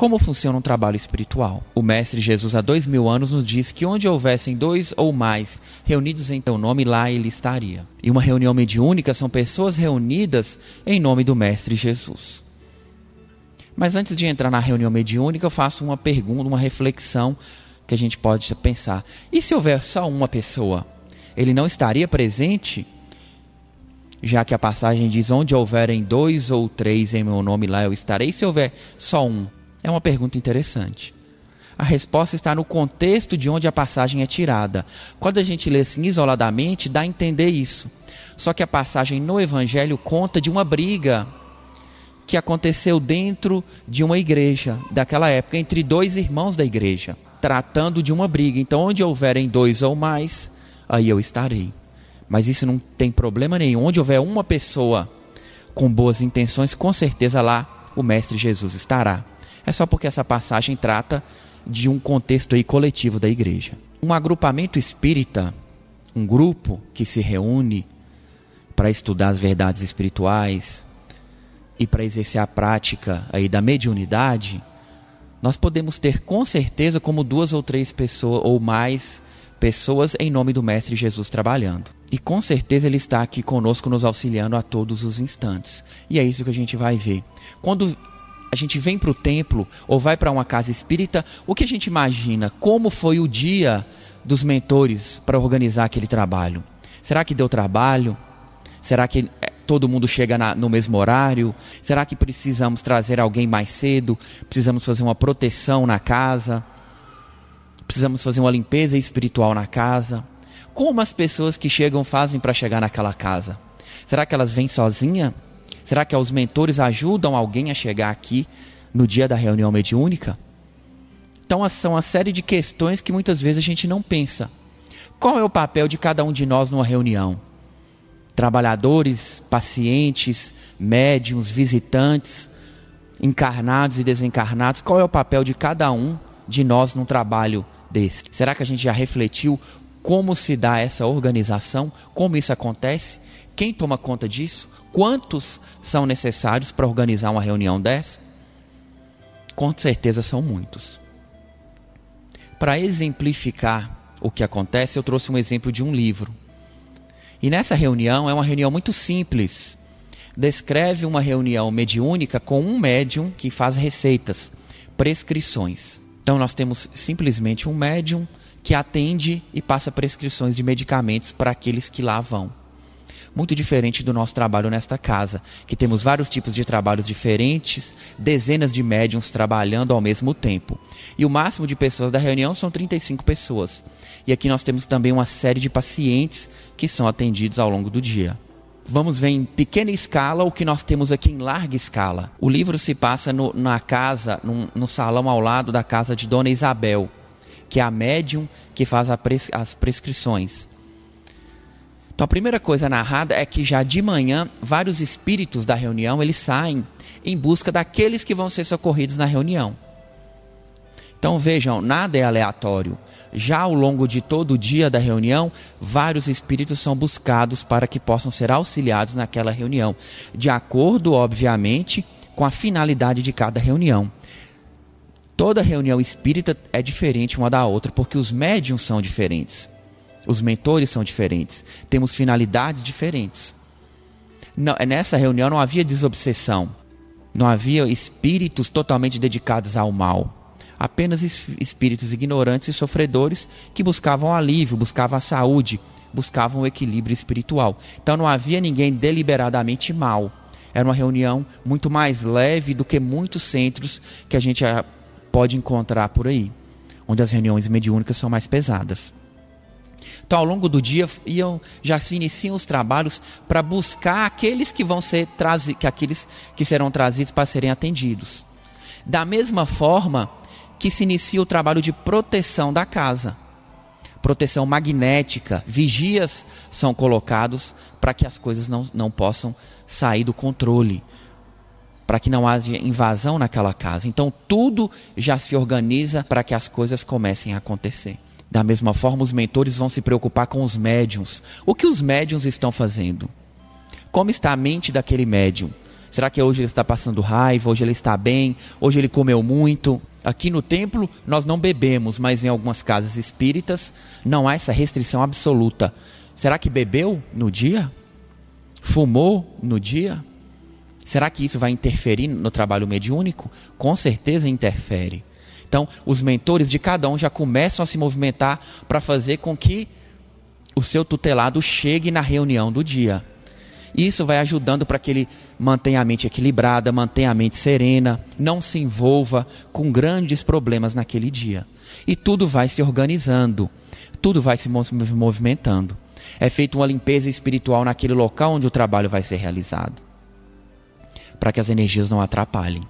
Como funciona um trabalho espiritual? O Mestre Jesus, há dois mil anos, nos diz que onde houvessem dois ou mais reunidos em teu nome, lá ele estaria. E uma reunião mediúnica são pessoas reunidas em nome do Mestre Jesus. Mas antes de entrar na reunião mediúnica, eu faço uma pergunta, uma reflexão que a gente pode pensar. E se houver só uma pessoa? Ele não estaria presente? Já que a passagem diz: Onde houverem dois ou três em meu nome, lá eu estarei. Se houver só um? É uma pergunta interessante. A resposta está no contexto de onde a passagem é tirada. Quando a gente lê assim isoladamente, dá a entender isso. Só que a passagem no Evangelho conta de uma briga que aconteceu dentro de uma igreja daquela época, entre dois irmãos da igreja, tratando de uma briga. Então, onde houverem dois ou mais, aí eu estarei. Mas isso não tem problema nenhum. Onde houver uma pessoa com boas intenções, com certeza lá o Mestre Jesus estará é só porque essa passagem trata de um contexto aí coletivo da igreja. Um agrupamento espírita, um grupo que se reúne para estudar as verdades espirituais e para exercer a prática aí da mediunidade, nós podemos ter com certeza como duas ou três pessoas ou mais pessoas em nome do Mestre Jesus trabalhando. E com certeza ele está aqui conosco nos auxiliando a todos os instantes. E é isso que a gente vai ver. Quando a gente vem para o templo ou vai para uma casa espírita, o que a gente imagina? Como foi o dia dos mentores para organizar aquele trabalho? Será que deu trabalho? Será que eh, todo mundo chega na, no mesmo horário? Será que precisamos trazer alguém mais cedo? Precisamos fazer uma proteção na casa? Precisamos fazer uma limpeza espiritual na casa? Como as pessoas que chegam fazem para chegar naquela casa? Será que elas vêm sozinhas? Será que os mentores ajudam alguém a chegar aqui no dia da reunião mediúnica? Então, são uma série de questões que muitas vezes a gente não pensa. Qual é o papel de cada um de nós numa reunião? Trabalhadores, pacientes, médiums, visitantes, encarnados e desencarnados, qual é o papel de cada um de nós num trabalho desse? Será que a gente já refletiu como se dá essa organização? Como isso acontece? Quem toma conta disso? Quantos são necessários para organizar uma reunião dessa? Com certeza são muitos. Para exemplificar o que acontece, eu trouxe um exemplo de um livro. E nessa reunião é uma reunião muito simples. Descreve uma reunião mediúnica com um médium que faz receitas, prescrições. Então nós temos simplesmente um médium que atende e passa prescrições de medicamentos para aqueles que lá vão muito diferente do nosso trabalho nesta casa, que temos vários tipos de trabalhos diferentes, dezenas de médiums trabalhando ao mesmo tempo. E o máximo de pessoas da reunião são 35 pessoas. E aqui nós temos também uma série de pacientes que são atendidos ao longo do dia. Vamos ver em pequena escala o que nós temos aqui em larga escala. O livro se passa no, na casa, no, no salão ao lado da casa de Dona Isabel, que é a médium que faz pres, as prescrições. Então a primeira coisa narrada é que já de manhã vários espíritos da reunião eles saem em busca daqueles que vão ser socorridos na reunião. Então vejam, nada é aleatório. Já ao longo de todo o dia da reunião, vários espíritos são buscados para que possam ser auxiliados naquela reunião, de acordo, obviamente, com a finalidade de cada reunião. Toda reunião espírita é diferente uma da outra, porque os médiums são diferentes. Os mentores são diferentes. Temos finalidades diferentes. Não, nessa reunião não havia desobsessão. Não havia espíritos totalmente dedicados ao mal. Apenas espíritos ignorantes e sofredores que buscavam alívio, buscavam a saúde, buscavam o equilíbrio espiritual. Então não havia ninguém deliberadamente mal. Era uma reunião muito mais leve do que muitos centros que a gente ah, pode encontrar por aí, onde as reuniões mediúnicas são mais pesadas. Então, ao longo do dia, iam, já se iniciam os trabalhos para buscar aqueles que vão ser trazidos, aqueles que serão trazidos para serem atendidos. Da mesma forma que se inicia o trabalho de proteção da casa. Proteção magnética, vigias são colocados para que as coisas não, não possam sair do controle, para que não haja invasão naquela casa. Então, tudo já se organiza para que as coisas comecem a acontecer. Da mesma forma, os mentores vão se preocupar com os médiums. O que os médiums estão fazendo? Como está a mente daquele médium? Será que hoje ele está passando raiva? Hoje ele está bem? Hoje ele comeu muito? Aqui no templo nós não bebemos, mas em algumas casas espíritas não há essa restrição absoluta. Será que bebeu no dia? Fumou no dia? Será que isso vai interferir no trabalho mediúnico? Com certeza interfere. Então, os mentores de cada um já começam a se movimentar para fazer com que o seu tutelado chegue na reunião do dia. Isso vai ajudando para que ele mantenha a mente equilibrada, mantenha a mente serena, não se envolva com grandes problemas naquele dia. E tudo vai se organizando, tudo vai se movimentando. É feita uma limpeza espiritual naquele local onde o trabalho vai ser realizado, para que as energias não atrapalhem.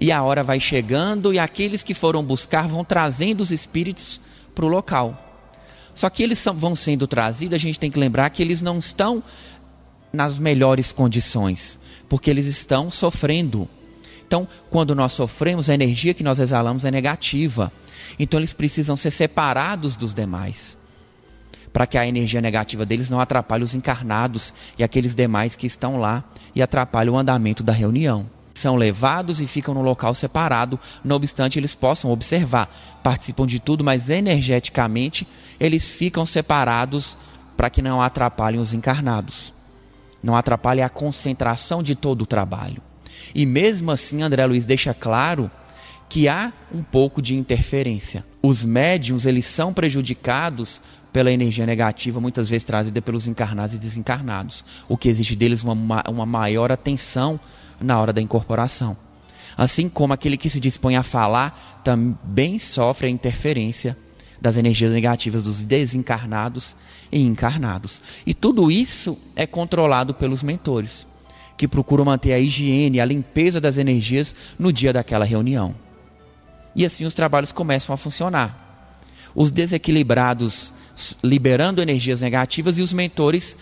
E a hora vai chegando e aqueles que foram buscar vão trazendo os espíritos para o local. Só que eles são, vão sendo trazidos, a gente tem que lembrar que eles não estão nas melhores condições, porque eles estão sofrendo. Então, quando nós sofremos, a energia que nós exalamos é negativa. Então, eles precisam ser separados dos demais, para que a energia negativa deles não atrapalhe os encarnados e aqueles demais que estão lá e atrapalhe o andamento da reunião. São levados e ficam no local separado, não obstante eles possam observar, participam de tudo, mas energeticamente eles ficam separados para que não atrapalhem os encarnados não atrapalhe a concentração de todo o trabalho. E mesmo assim, André Luiz deixa claro que há um pouco de interferência. Os médiums, eles são prejudicados pela energia negativa, muitas vezes trazida pelos encarnados e desencarnados, o que exige deles uma, uma maior atenção na hora da incorporação. Assim como aquele que se dispõe a falar também sofre a interferência das energias negativas dos desencarnados e encarnados. E tudo isso é controlado pelos mentores, que procuram manter a higiene, a limpeza das energias no dia daquela reunião. E assim os trabalhos começam a funcionar. Os desequilibrados liberando energias negativas e os mentores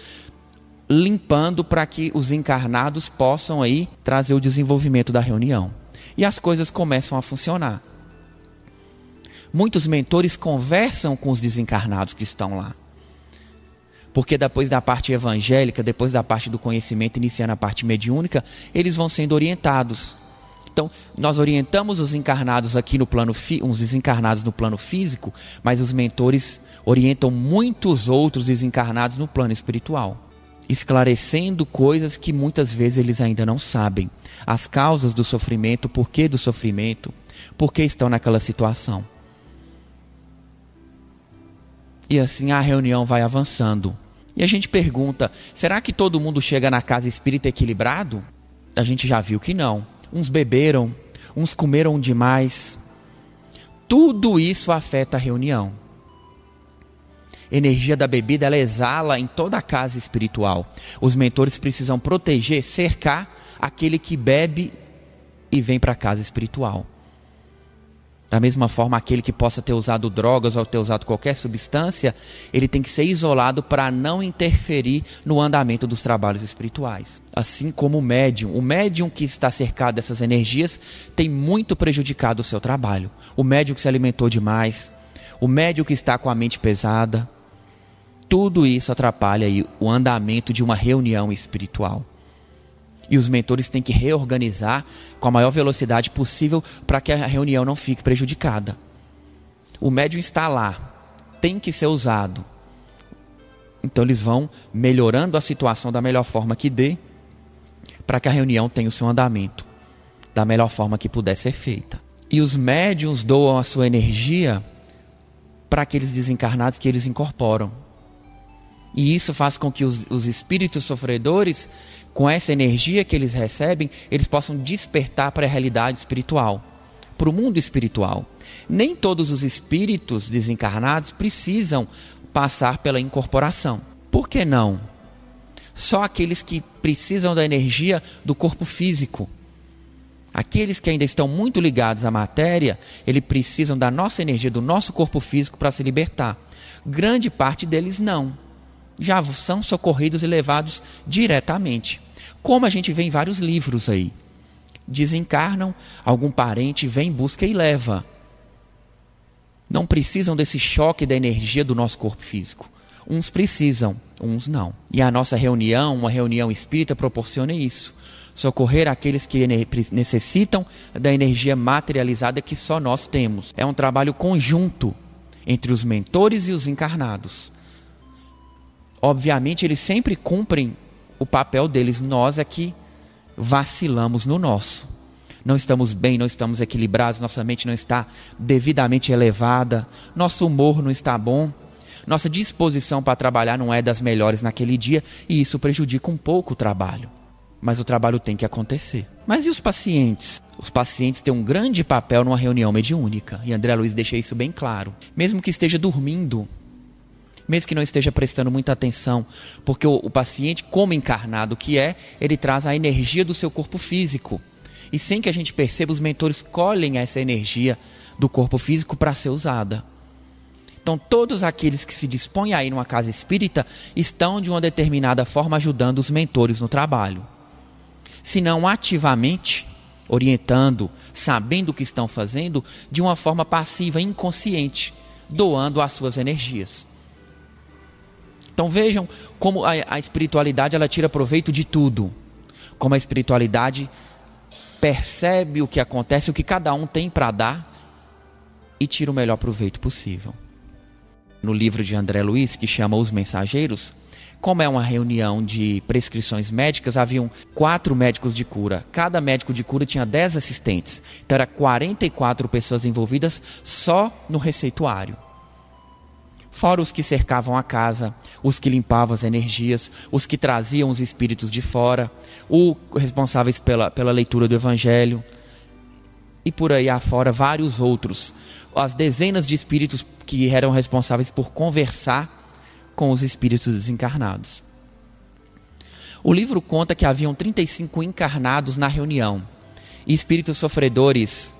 limpando para que os encarnados possam aí trazer o desenvolvimento da reunião. E as coisas começam a funcionar. Muitos mentores conversam com os desencarnados que estão lá. Porque depois da parte evangélica, depois da parte do conhecimento, iniciando a parte mediúnica, eles vão sendo orientados. Então, nós orientamos os encarnados aqui no plano uns desencarnados no plano físico, mas os mentores orientam muitos outros desencarnados no plano espiritual, esclarecendo coisas que muitas vezes eles ainda não sabem. As causas do sofrimento, o porquê do sofrimento, por que estão naquela situação. E assim a reunião vai avançando. E a gente pergunta: será que todo mundo chega na casa espírita equilibrado? A gente já viu que não. Uns beberam, uns comeram demais. Tudo isso afeta a reunião. Energia da bebida ela exala em toda a casa espiritual. Os mentores precisam proteger, cercar aquele que bebe e vem para a casa espiritual. Da mesma forma, aquele que possa ter usado drogas ou ter usado qualquer substância, ele tem que ser isolado para não interferir no andamento dos trabalhos espirituais. Assim como o médium. O médium que está cercado dessas energias tem muito prejudicado o seu trabalho. O médium que se alimentou demais, o médium que está com a mente pesada. Tudo isso atrapalha o andamento de uma reunião espiritual e os mentores têm que reorganizar com a maior velocidade possível para que a reunião não fique prejudicada. O médium está lá, tem que ser usado. Então eles vão melhorando a situação da melhor forma que dê, para que a reunião tenha o seu andamento da melhor forma que puder ser feita. E os médiums doam a sua energia para aqueles desencarnados que eles incorporam. E isso faz com que os, os espíritos sofredores com essa energia que eles recebem, eles possam despertar para a realidade espiritual, para o mundo espiritual. Nem todos os espíritos desencarnados precisam passar pela incorporação. Por que não? Só aqueles que precisam da energia do corpo físico. Aqueles que ainda estão muito ligados à matéria, eles precisam da nossa energia, do nosso corpo físico para se libertar. Grande parte deles não. Já são socorridos e levados diretamente. Como a gente vê em vários livros aí. Desencarnam, algum parente vem, busca e leva. Não precisam desse choque da energia do nosso corpo físico. Uns precisam, uns não. E a nossa reunião, uma reunião espírita, proporciona isso. socorrer aqueles que necessitam da energia materializada que só nós temos. É um trabalho conjunto entre os mentores e os encarnados. Obviamente, eles sempre cumprem o papel deles, nós é que vacilamos no nosso. Não estamos bem, não estamos equilibrados, nossa mente não está devidamente elevada, nosso humor não está bom, nossa disposição para trabalhar não é das melhores naquele dia e isso prejudica um pouco o trabalho. Mas o trabalho tem que acontecer. Mas e os pacientes? Os pacientes têm um grande papel numa reunião mediúnica, e André Luiz deixa isso bem claro. Mesmo que esteja dormindo, mesmo que não esteja prestando muita atenção, porque o, o paciente, como encarnado que é, ele traz a energia do seu corpo físico. E sem que a gente perceba, os mentores colhem essa energia do corpo físico para ser usada. Então, todos aqueles que se dispõem a ir numa casa espírita estão, de uma determinada forma, ajudando os mentores no trabalho. Se não ativamente, orientando, sabendo o que estão fazendo, de uma forma passiva, inconsciente, doando as suas energias. Então vejam como a, a espiritualidade ela tira proveito de tudo. Como a espiritualidade percebe o que acontece, o que cada um tem para dar e tira o melhor proveito possível. No livro de André Luiz, que chama Os Mensageiros, como é uma reunião de prescrições médicas, haviam quatro médicos de cura. Cada médico de cura tinha dez assistentes. Então, era 44 pessoas envolvidas só no receituário fora os que cercavam a casa, os que limpavam as energias, os que traziam os espíritos de fora, os responsáveis pela, pela leitura do Evangelho, e por aí afora vários outros. As dezenas de espíritos que eram responsáveis por conversar com os espíritos desencarnados. O livro conta que haviam 35 encarnados na reunião, e espíritos sofredores,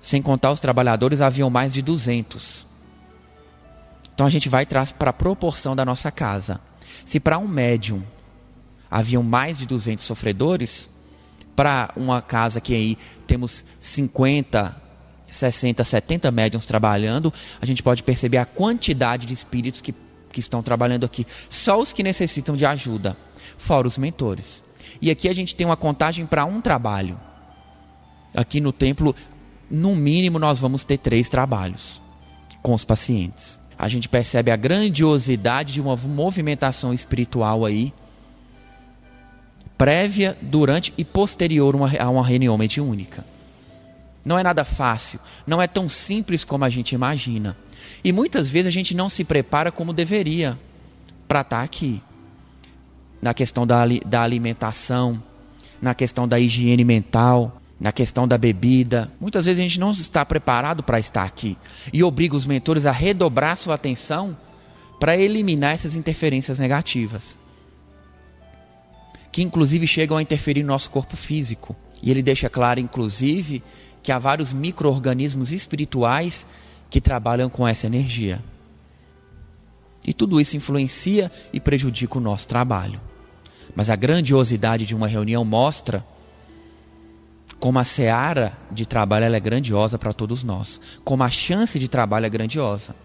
sem contar os trabalhadores, haviam mais de 200. Então a gente vai para a proporção da nossa casa. Se para um médium haviam mais de 200 sofredores, para uma casa que aí temos 50, 60, 70 médiums trabalhando, a gente pode perceber a quantidade de espíritos que, que estão trabalhando aqui. Só os que necessitam de ajuda, fora os mentores. E aqui a gente tem uma contagem para um trabalho. Aqui no templo, no mínimo, nós vamos ter três trabalhos com os pacientes a gente percebe a grandiosidade de uma movimentação espiritual aí, prévia, durante e posterior a uma reunião mediúnica. Não é nada fácil, não é tão simples como a gente imagina. E muitas vezes a gente não se prepara como deveria para estar tá aqui. Na questão da, da alimentação, na questão da higiene mental, na questão da bebida. Muitas vezes a gente não está preparado para estar aqui e obriga os mentores a redobrar sua atenção para eliminar essas interferências negativas, que inclusive chegam a interferir no nosso corpo físico. E ele deixa claro, inclusive, que há vários micro-organismos espirituais que trabalham com essa energia. E tudo isso influencia e prejudica o nosso trabalho. Mas a grandiosidade de uma reunião mostra como a seara de trabalho é grandiosa para todos nós, como a chance de trabalho é grandiosa.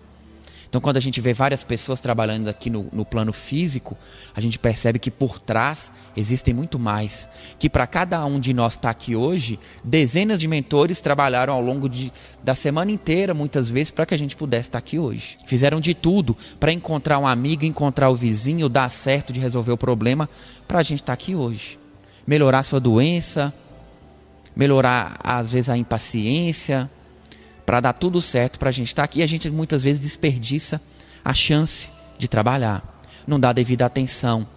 Então, quando a gente vê várias pessoas trabalhando aqui no, no plano físico, a gente percebe que por trás existem muito mais. Que para cada um de nós estar tá aqui hoje, dezenas de mentores trabalharam ao longo de, da semana inteira, muitas vezes, para que a gente pudesse estar tá aqui hoje. Fizeram de tudo para encontrar um amigo, encontrar o vizinho, dar certo de resolver o problema, para a gente estar tá aqui hoje. Melhorar sua doença, melhorar às vezes a impaciência, para dar tudo certo para a gente estar tá aqui. A gente muitas vezes desperdiça a chance de trabalhar, não dá devida atenção.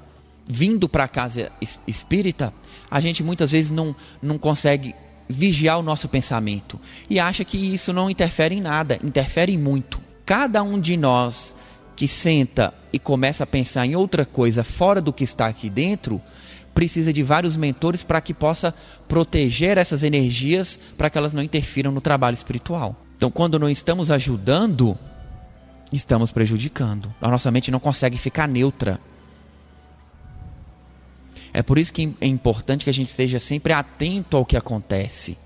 Vindo para a casa espírita, a gente muitas vezes não, não consegue vigiar o nosso pensamento e acha que isso não interfere em nada, interfere em muito. Cada um de nós que senta e começa a pensar em outra coisa fora do que está aqui dentro, precisa de vários mentores para que possa proteger essas energias para que elas não interfiram no trabalho espiritual. Então, quando não estamos ajudando, estamos prejudicando. A nossa mente não consegue ficar neutra. É por isso que é importante que a gente esteja sempre atento ao que acontece,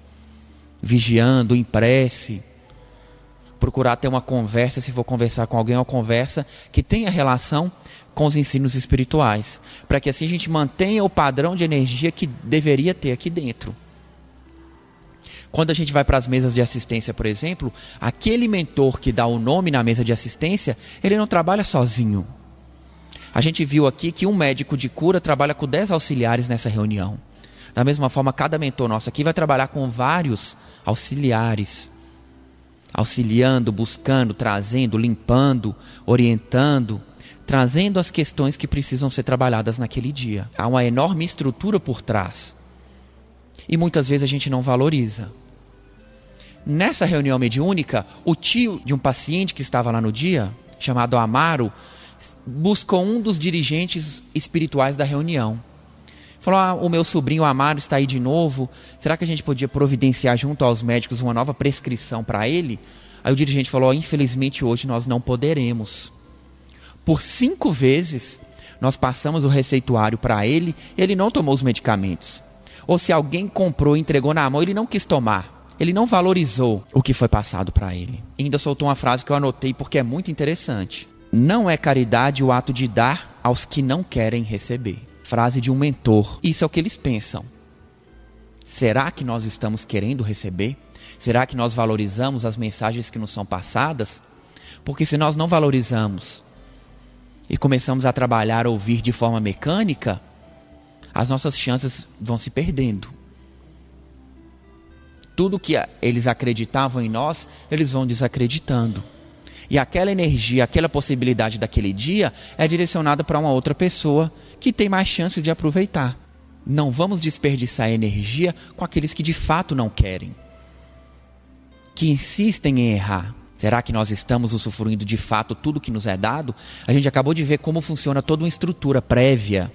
vigiando, em prece, procurar ter uma conversa, se for conversar com alguém, uma conversa que tenha relação com os ensinos espirituais, para que assim a gente mantenha o padrão de energia que deveria ter aqui dentro. Quando a gente vai para as mesas de assistência, por exemplo, aquele mentor que dá o nome na mesa de assistência, ele não trabalha sozinho. A gente viu aqui que um médico de cura trabalha com 10 auxiliares nessa reunião. Da mesma forma, cada mentor nosso aqui vai trabalhar com vários auxiliares, auxiliando, buscando, trazendo, limpando, orientando, trazendo as questões que precisam ser trabalhadas naquele dia. Há uma enorme estrutura por trás. E muitas vezes a gente não valoriza. Nessa reunião mediúnica, o tio de um paciente que estava lá no dia, chamado Amaro, buscou um dos dirigentes espirituais da reunião. Falou: ah, o meu sobrinho Amaro está aí de novo. Será que a gente podia providenciar junto aos médicos uma nova prescrição para ele? Aí o dirigente falou: oh, infelizmente hoje nós não poderemos. Por cinco vezes nós passamos o receituário para ele, ele não tomou os medicamentos. Ou se alguém comprou e entregou na mão, ele não quis tomar. Ele não valorizou o que foi passado para ele. E ainda soltou uma frase que eu anotei porque é muito interessante. Não é caridade o ato de dar aos que não querem receber. Frase de um mentor. Isso é o que eles pensam. Será que nós estamos querendo receber? Será que nós valorizamos as mensagens que nos são passadas? Porque se nós não valorizamos e começamos a trabalhar, ouvir de forma mecânica, as nossas chances vão se perdendo tudo que eles acreditavam em nós, eles vão desacreditando. E aquela energia, aquela possibilidade daquele dia é direcionada para uma outra pessoa que tem mais chance de aproveitar. Não vamos desperdiçar energia com aqueles que de fato não querem, que insistem em errar. Será que nós estamos usufruindo de fato tudo que nos é dado? A gente acabou de ver como funciona toda uma estrutura prévia.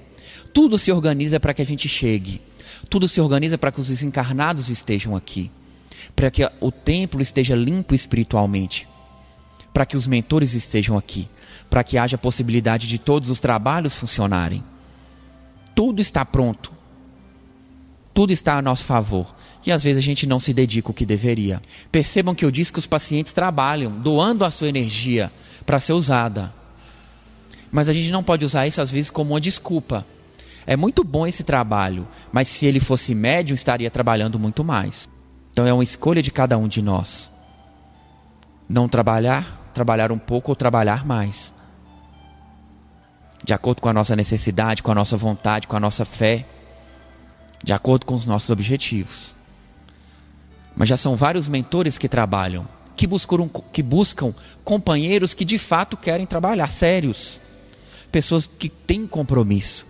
Tudo se organiza para que a gente chegue. Tudo se organiza para que os desencarnados estejam aqui, para que o templo esteja limpo espiritualmente, para que os mentores estejam aqui, para que haja possibilidade de todos os trabalhos funcionarem. Tudo está pronto. Tudo está a nosso favor. E às vezes a gente não se dedica o que deveria. Percebam que eu disse que os pacientes trabalham, doando a sua energia para ser usada. Mas a gente não pode usar isso às vezes como uma desculpa é muito bom esse trabalho, mas se ele fosse médium, estaria trabalhando muito mais. Então é uma escolha de cada um de nós. Não trabalhar, trabalhar um pouco ou trabalhar mais. De acordo com a nossa necessidade, com a nossa vontade, com a nossa fé, de acordo com os nossos objetivos. Mas já são vários mentores que trabalham, que buscam, que buscam companheiros que de fato querem trabalhar, sérios. Pessoas que têm compromisso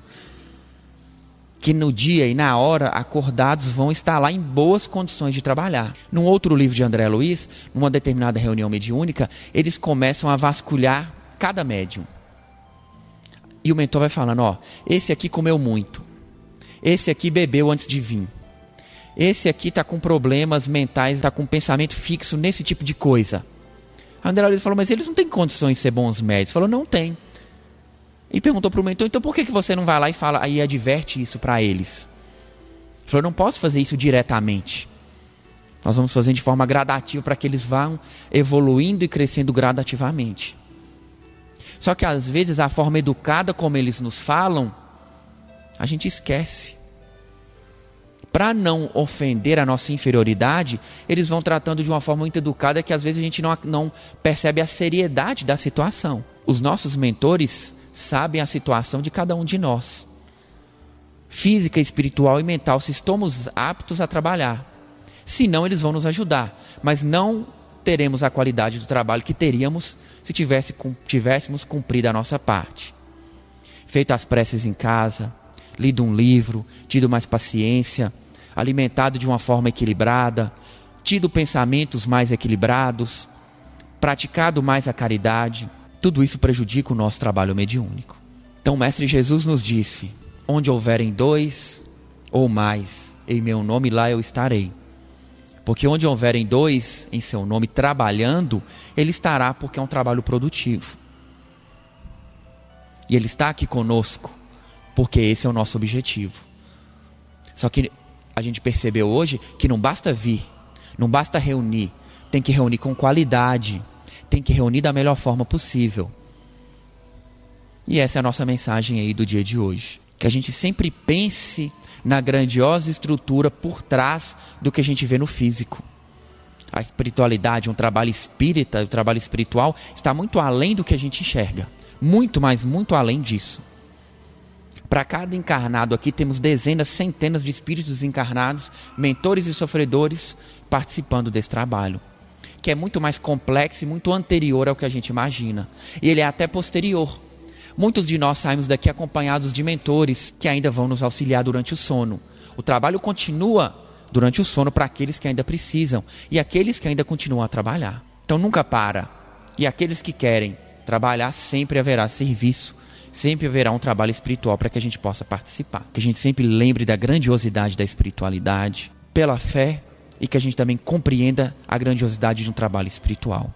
que no dia e na hora acordados vão estar lá em boas condições de trabalhar. Num outro livro de André Luiz, numa determinada reunião mediúnica, eles começam a vasculhar cada médium. E o mentor vai falando: ó, esse aqui comeu muito, esse aqui bebeu antes de vir, esse aqui está com problemas mentais, está com pensamento fixo nesse tipo de coisa. André Luiz falou: mas eles não têm condições de ser bons médicos. Falou: não tem. E perguntou para o mentor: então por que, que você não vai lá e fala aí adverte isso para eles? Ele falou: não posso fazer isso diretamente. Nós vamos fazer de forma gradativa para que eles vão evoluindo e crescendo gradativamente. Só que às vezes a forma educada como eles nos falam, a gente esquece. Para não ofender a nossa inferioridade, eles vão tratando de uma forma muito educada que às vezes a gente não, não percebe a seriedade da situação. Os nossos mentores sabem a situação de cada um de nós, física, espiritual e mental, se estamos aptos a trabalhar. Se não, eles vão nos ajudar, mas não teremos a qualidade do trabalho que teríamos se tivesse, tivéssemos cumprido a nossa parte. Feito as preces em casa, lido um livro, tido mais paciência, alimentado de uma forma equilibrada, tido pensamentos mais equilibrados, praticado mais a caridade, tudo isso prejudica o nosso trabalho mediúnico. Então, o Mestre Jesus nos disse: Onde houverem dois ou mais em meu nome, lá eu estarei. Porque onde houverem dois em seu nome trabalhando, ele estará, porque é um trabalho produtivo. E ele está aqui conosco, porque esse é o nosso objetivo. Só que a gente percebeu hoje que não basta vir, não basta reunir, tem que reunir com qualidade, tem que reunir da melhor forma possível. E essa é a nossa mensagem aí do dia de hoje. Que a gente sempre pense na grandiosa estrutura por trás do que a gente vê no físico. A espiritualidade, um trabalho espírita, o trabalho espiritual está muito além do que a gente enxerga. Muito, mas muito além disso. Para cada encarnado aqui temos dezenas, centenas de espíritos encarnados, mentores e sofredores participando desse trabalho, que é muito mais complexo e muito anterior ao que a gente imagina. E ele é até posterior. Muitos de nós saímos daqui acompanhados de mentores que ainda vão nos auxiliar durante o sono. O trabalho continua durante o sono para aqueles que ainda precisam e aqueles que ainda continuam a trabalhar. Então nunca para. E aqueles que querem trabalhar, sempre haverá serviço, sempre haverá um trabalho espiritual para que a gente possa participar. Que a gente sempre lembre da grandiosidade da espiritualidade, pela fé e que a gente também compreenda a grandiosidade de um trabalho espiritual.